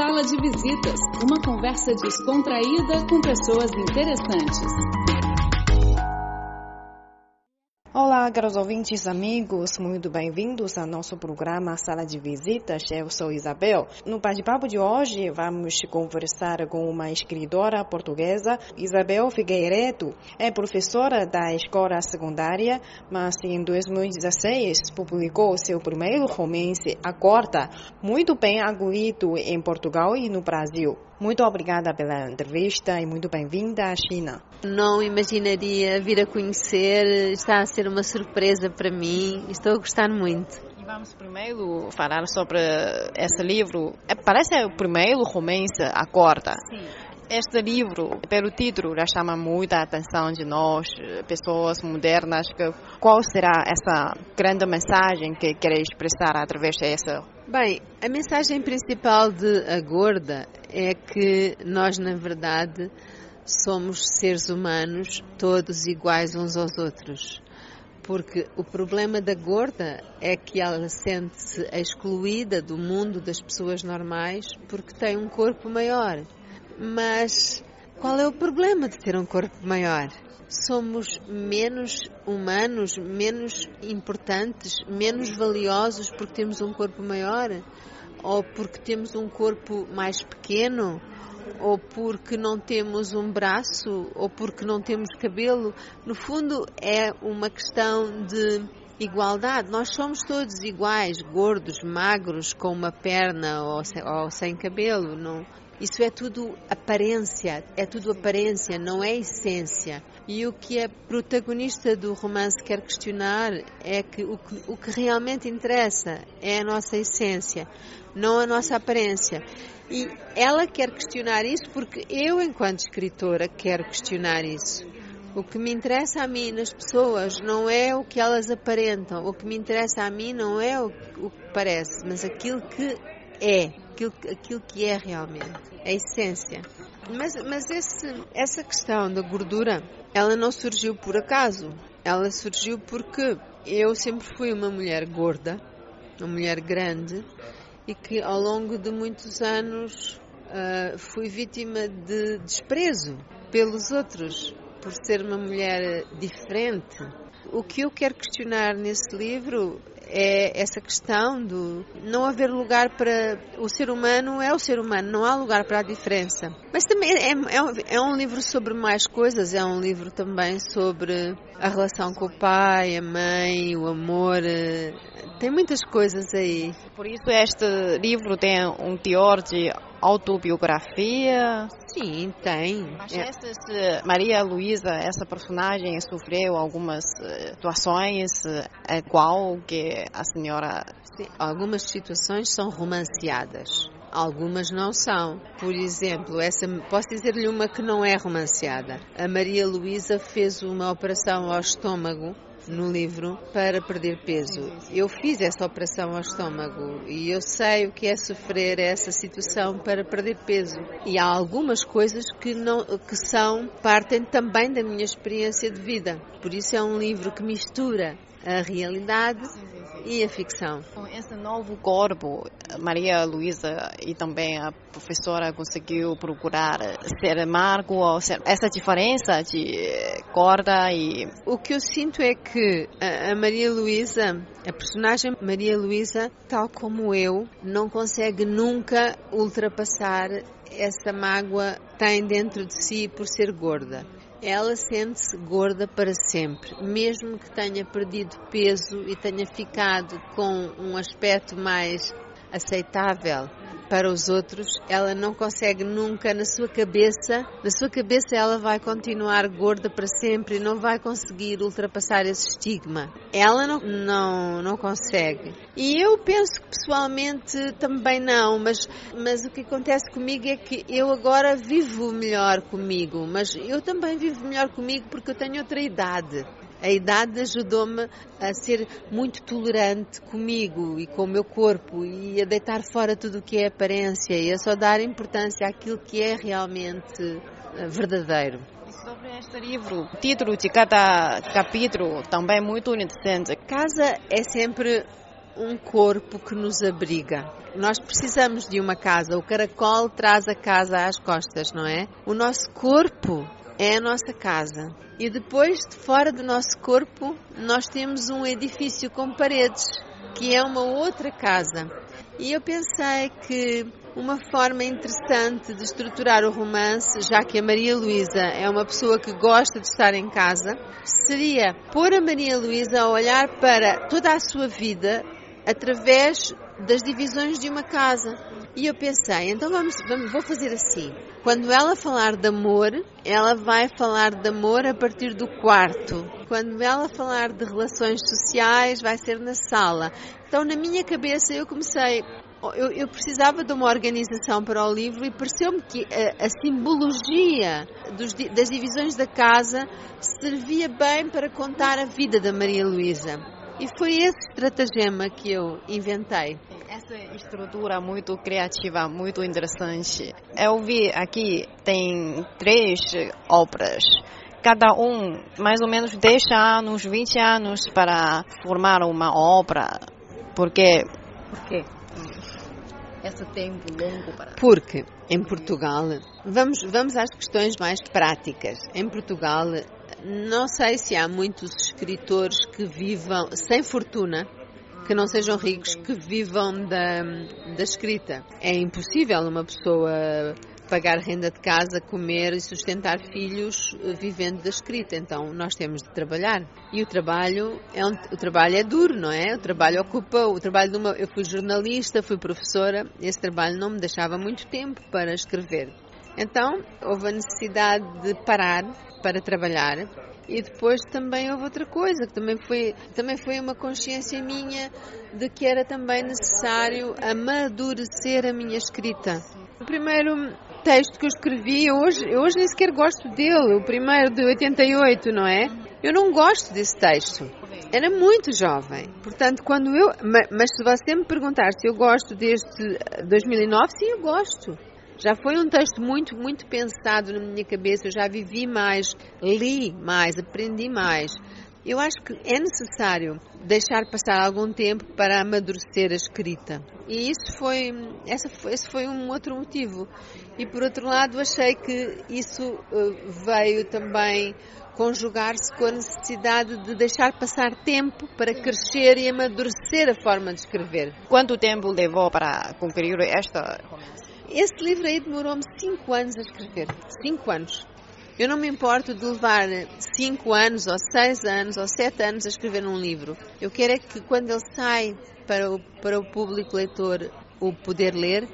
Sala de Visitas, uma conversa descontraída com pessoas interessantes. Olá, caros ouvintes, amigos, muito bem-vindos ao nosso programa Sala de Visitas. Eu sou Isabel. No bate-papo de hoje, vamos conversar com uma escritora portuguesa, Isabel Figueiredo. É professora da escola secundária, mas em 2016 publicou seu primeiro romance, A Corta, muito bem acolhido em Portugal e no Brasil. Muito obrigada pela entrevista e muito bem-vinda à China. Não imaginaria vir a conhecer, está a ser uma surpresa para mim, estou a gostar muito. E vamos primeiro falar sobre esse livro. É, parece o primeiro romance a corta. Sim. Este livro, pelo título, já chama muita atenção de nós, pessoas modernas. Que, qual será essa grande mensagem que quer expressar através desse Bem, a mensagem principal de A Gorda é que nós, na verdade, somos seres humanos todos iguais uns aos outros. Porque o problema da gorda é que ela sente-se excluída do mundo das pessoas normais porque tem um corpo maior. Mas qual é o problema de ter um corpo maior? somos menos humanos, menos importantes, menos valiosos porque temos um corpo maior? Ou porque temos um corpo mais pequeno? Ou porque não temos um braço? Ou porque não temos cabelo? No fundo, é uma questão de igualdade. Nós somos todos iguais, gordos, magros, com uma perna ou sem, ou sem cabelo. Não, isso é tudo aparência, é tudo aparência, não é essência. E o que a protagonista do romance quer questionar é que o, que o que realmente interessa é a nossa essência, não a nossa aparência. E ela quer questionar isso porque eu, enquanto escritora, quero questionar isso. O que me interessa a mim nas pessoas não é o que elas aparentam. O que me interessa a mim não é o, o que parece, mas aquilo que é, aquilo, aquilo que é realmente, a essência. Mas, mas esse, essa questão da gordura ela não surgiu por acaso. Ela surgiu porque eu sempre fui uma mulher gorda, uma mulher grande, e que ao longo de muitos anos uh, fui vítima de desprezo pelos outros, por ser uma mulher diferente. O que eu quero questionar nesse livro é essa questão do não haver lugar para. O ser humano é o ser humano, não há lugar para a diferença. Mas também é, é, é um livro sobre mais coisas, é um livro também sobre a relação com o pai, a mãe, o amor. Eh, tem muitas coisas aí. Por isso, este livro tem um teor de autobiografia? Sim, tem. Mas é. essa, Maria Luísa, essa personagem, sofreu algumas eh, situações é igual que a senhora? Sim, algumas situações são romanceadas. Algumas não são. Por exemplo, essa, posso dizer-lhe uma que não é romanceada. A Maria Luísa fez uma operação ao estômago no livro para perder peso. Eu fiz essa operação ao estômago e eu sei o que é sofrer essa situação para perder peso. E há algumas coisas que não que são partem também da minha experiência de vida. Por isso é um livro que mistura a realidade e a ficção. Com esse novo corpo, Maria Luísa e também a professora conseguiu procurar ser marco ou ser essa diferença de corda e o que eu sinto é que a Maria Luísa, a personagem Maria Luísa, tal como eu, não consegue nunca ultrapassar essa mágoa que tem dentro de si por ser gorda ela sente-se gorda para sempre, mesmo que tenha perdido peso e tenha ficado com um aspecto mais aceitável para os outros, ela não consegue nunca na sua cabeça, na sua cabeça ela vai continuar gorda para sempre e não vai conseguir ultrapassar esse estigma. Ela não, não, não consegue. E eu penso que pessoalmente também não, mas, mas o que acontece comigo é que eu agora vivo melhor comigo, mas eu também vivo melhor comigo porque eu tenho outra idade. A idade ajudou-me a ser muito tolerante comigo e com o meu corpo e a deitar fora tudo o que é aparência e a só dar importância àquilo que é realmente eh, verdadeiro. E sobre este livro, o título de cada capítulo também é muito interessante. Casa é sempre um corpo que nos abriga. Nós precisamos de uma casa. O caracol traz a casa às costas, não é? O nosso corpo é a nossa casa. E depois, de fora do nosso corpo, nós temos um edifício com paredes, que é uma outra casa. E eu pensei que uma forma interessante de estruturar o romance, já que a Maria Luísa é uma pessoa que gosta de estar em casa, seria pôr a Maria Luísa a olhar para toda a sua vida através das divisões de uma casa. E eu pensei, então vamos, vamos, vou fazer assim. Quando ela falar de amor, ela vai falar de amor a partir do quarto. Quando ela falar de relações sociais, vai ser na sala. Então, na minha cabeça, eu comecei eu, eu, precisava de uma organização para o livro e pareceu-me que a, a simbologia dos, das divisões da casa servia bem para contar a vida da Maria Luísa. E foi esse estratagema que eu inventei. Essa estrutura muito criativa, muito interessante. Eu vi aqui, tem três obras cada um mais ou menos 10 anos, 20 anos para formar uma obra. Porque. Por quê? esse tempo longo para. Porque em Portugal, vamos, vamos às questões mais práticas. Em Portugal, não sei se há muitos escritores que vivam sem fortuna, que não sejam ricos, que vivam da, da escrita. É impossível uma pessoa pagar renda de casa, comer e sustentar filhos eh, vivendo da escrita. Então nós temos de trabalhar. E o trabalho é um, o trabalho é duro, não é? O trabalho ocupa o trabalho de uma. Eu fui jornalista, fui professora. Esse trabalho não me deixava muito tempo para escrever. Então houve a necessidade de parar para trabalhar. E depois também houve outra coisa, que também foi, também foi uma consciência minha de que era também necessário amadurecer a minha escrita. O primeiro texto que eu escrevi, hoje, eu hoje nem sequer gosto dele, o primeiro de 88, não é? Eu não gosto desse texto. Era muito jovem. Portanto, quando eu. Mas se você me perguntar se eu gosto deste 2009, sim, eu gosto. Já foi um texto muito, muito pensado na minha cabeça. Eu já vivi mais, li mais, aprendi mais. Eu acho que é necessário deixar passar algum tempo para amadurecer a escrita. E isso foi, essa foi, esse foi um outro motivo. E por outro lado, achei que isso uh, veio também conjugar-se com a necessidade de deixar passar tempo para crescer e amadurecer a forma de escrever. Quanto tempo levou para concluir esta? Esse livro aí demorou-me cinco anos a escrever. Cinco anos. Eu não me importo de levar 5 anos, ou 6 anos, ou 7 anos a escrever um livro. Eu quero é que quando ele sai para o, para o público leitor o poder ler,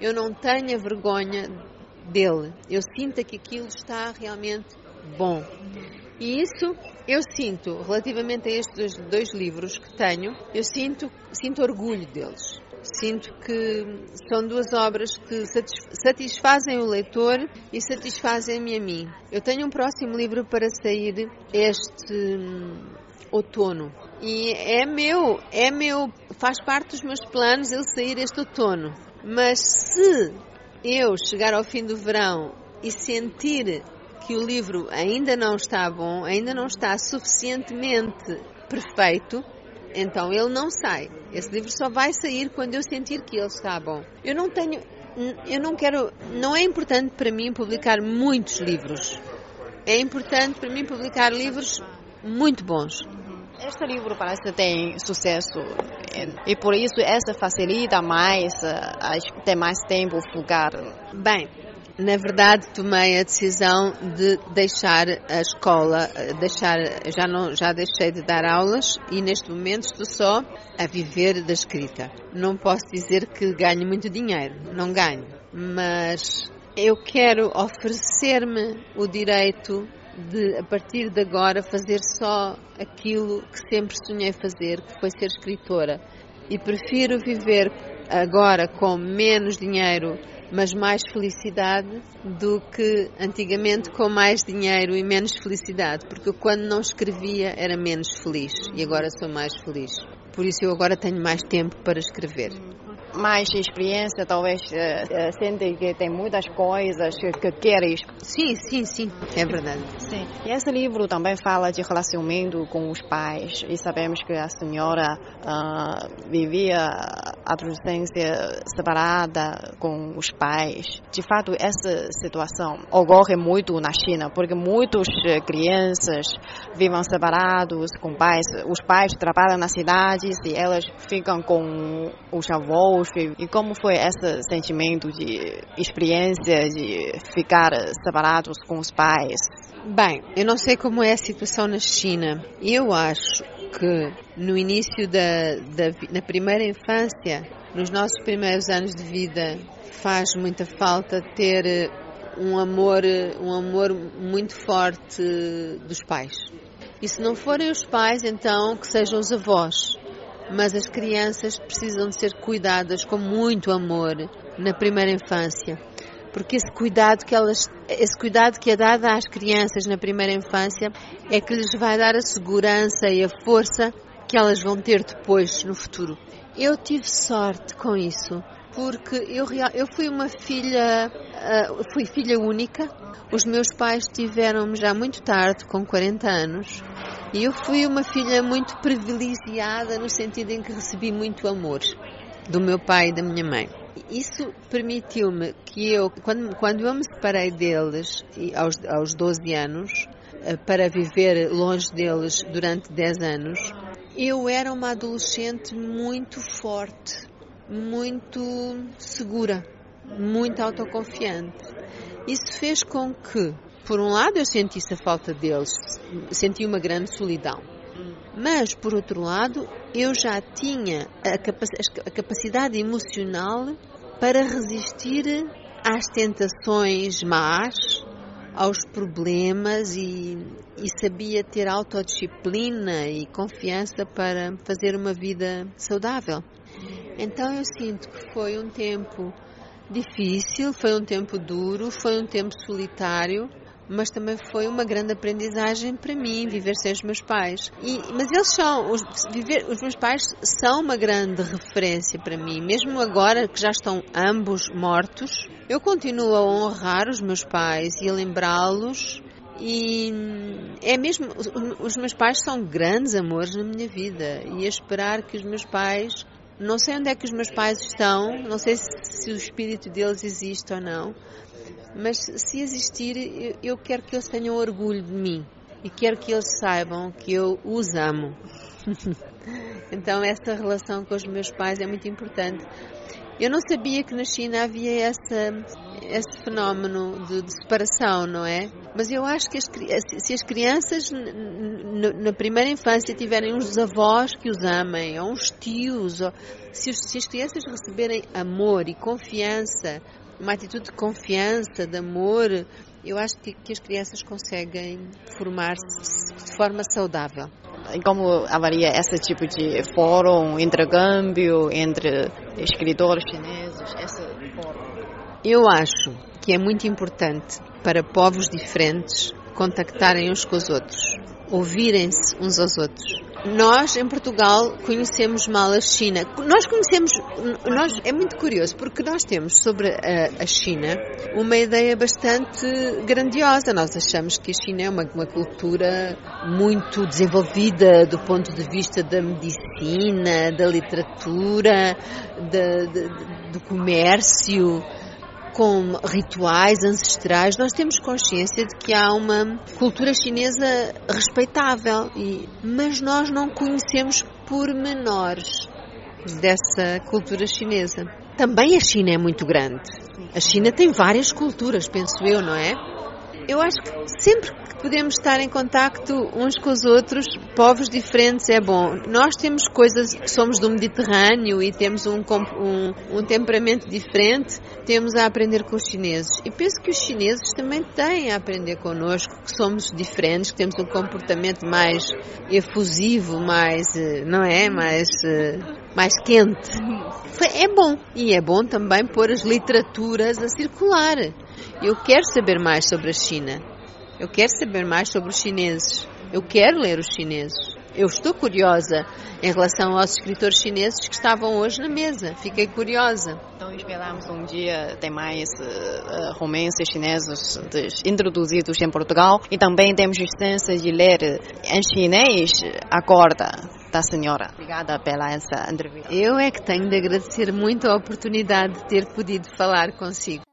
eu não tenha vergonha dele. Eu sinta que aquilo está realmente bom. E isso eu sinto, relativamente a estes dois livros que tenho, eu sinto, sinto orgulho deles. Sinto que são duas obras que satisfazem o leitor e satisfazem-me a mim. Eu tenho um próximo livro para sair este hum, outono. E é meu, é meu, faz parte dos meus planos ele sair este outono. Mas se eu chegar ao fim do verão e sentir que o livro ainda não está bom, ainda não está suficientemente perfeito, então ele não sai. Esse livro só vai sair quando eu sentir que ele está bom. Eu não tenho, eu não quero, não é importante para mim publicar muitos livros. É importante para mim publicar livros muito bons. Este livro parece que tem sucesso e por isso essa facilita mais, eh, ter mais tempo fugar. Bem, na verdade, tomei a decisão de deixar a escola, deixar, já não, já deixei de dar aulas e neste momento estou só a viver da escrita. Não posso dizer que ganho muito dinheiro, não ganho, mas eu quero oferecer-me o direito de, a partir de agora, fazer só aquilo que sempre sonhei fazer, que foi ser escritora. E prefiro viver agora com menos dinheiro mas mais felicidade do que antigamente com mais dinheiro e menos felicidade, porque quando não escrevia era menos feliz e agora sou mais feliz. Por isso eu agora tenho mais tempo para escrever. Mais experiência, talvez uh, sente que tem muitas coisas que, que queres. Sim, sim, sim, é verdade. Sim. E esse livro também fala de relacionamento com os pais e sabemos que a senhora uh, vivia a adolescência separada com os pais. De fato, essa situação ocorre muito na China, porque muitas crianças vivem separados com pais. Os pais trabalham nas cidades e elas ficam com os avós. E como foi esse sentimento de experiência de ficar separados com os pais? Bem, eu não sei como é a situação na China. Eu acho que no início da, da na primeira infância, nos nossos primeiros anos de vida, faz muita falta ter um amor, um amor muito forte dos pais. E se não forem os pais, então que sejam os avós. Mas as crianças precisam de ser cuidadas com muito amor na primeira infância. Porque esse cuidado que elas, esse cuidado que é dado às crianças na primeira infância é que lhes vai dar a segurança e a força que elas vão ter depois no futuro. Eu tive sorte com isso porque eu, eu fui uma filha, uh, fui filha única. Os meus pais tiveram-me já muito tarde, com 40 anos, e eu fui uma filha muito privilegiada no sentido em que recebi muito amor do meu pai e da minha mãe. Isso permitiu-me que eu, quando, quando eu me separei deles aos, aos 12 anos, uh, para viver longe deles durante 10 anos, eu era uma adolescente muito forte muito segura, muito autoconfiante. Isso fez com que, por um lado, eu sentisse a falta deles, senti uma grande solidão. Mas, por outro lado, eu já tinha a, capacidade emocional para resistir às tentações más, aos problemas e, e, sabia ter autodisciplina e confiança para fazer uma vida saudável. Então eu sinto que foi um tempo difícil, foi um tempo duro, foi um tempo solitário, mas também foi uma grande aprendizagem para mim viver sem os meus pais. E, mas eles são, os, viver, os meus pais são uma grande referência para mim, mesmo agora que já estão ambos mortos. Eu continuo a honrar os meus pais e a lembrá-los e é mesmo, os meus pais são grandes amores na minha vida e a esperar que os meus pais não sei onde é que os meus pais estão, não sei se, se o espírito deles existe ou não, mas se existir, eu, eu quero que eles tenham orgulho de mim e quero que eles saibam que eu os amo. então, essa relação com os meus pais é muito importante. Eu não sabia que na China havia essa, esse fenómeno de, de separação, não é? Mas eu acho que as, se as crianças na primeira infância tiverem uns avós que os amem, ou uns tios, ou, se, se as crianças receberem amor e confiança, uma atitude de confiança, de amor, eu acho que, que as crianças conseguem formar-se de forma saudável. Como avalia esse tipo de fórum, intercâmbio entre escritores chineses, fórum? Eu acho que é muito importante para povos diferentes contactarem uns com os outros, ouvirem-se uns aos outros. Nós, em Portugal, conhecemos mal a China. Nós conhecemos, nós, é muito curioso, porque nós temos sobre a, a China uma ideia bastante grandiosa. Nós achamos que a China é uma, uma cultura muito desenvolvida do ponto de vista da medicina, da literatura, do comércio com rituais ancestrais, nós temos consciência de que há uma cultura chinesa respeitável, e, mas nós não conhecemos pormenores dessa cultura chinesa. Também a China é muito grande. A China tem várias culturas, penso eu, não é? Eu acho que sempre que podemos estar em contacto uns com os outros, povos diferentes, é bom. Nós temos coisas que somos do Mediterrâneo e temos um, um, um temperamento diferente, temos a aprender com os chineses. E penso que os chineses também têm a aprender connosco, que somos diferentes, que temos um comportamento mais efusivo, mais, eh, não é? Mais, eh, mais quente. É bom. E é bom também pôr as literaturas a circular. Eu quero saber mais sobre a China. Eu quero saber mais sobre os chineses. Eu quero ler os chineses. Eu estou curiosa em relação aos escritores chineses que estavam hoje na mesa. Fiquei curiosa. Então esperamos um dia ter mais uh, romances chineses introduzidos em Portugal e também temos chance de ler em chinês a corda da senhora. Obrigada pela essa entrevista. Eu é que tenho de agradecer muito a oportunidade de ter podido falar consigo.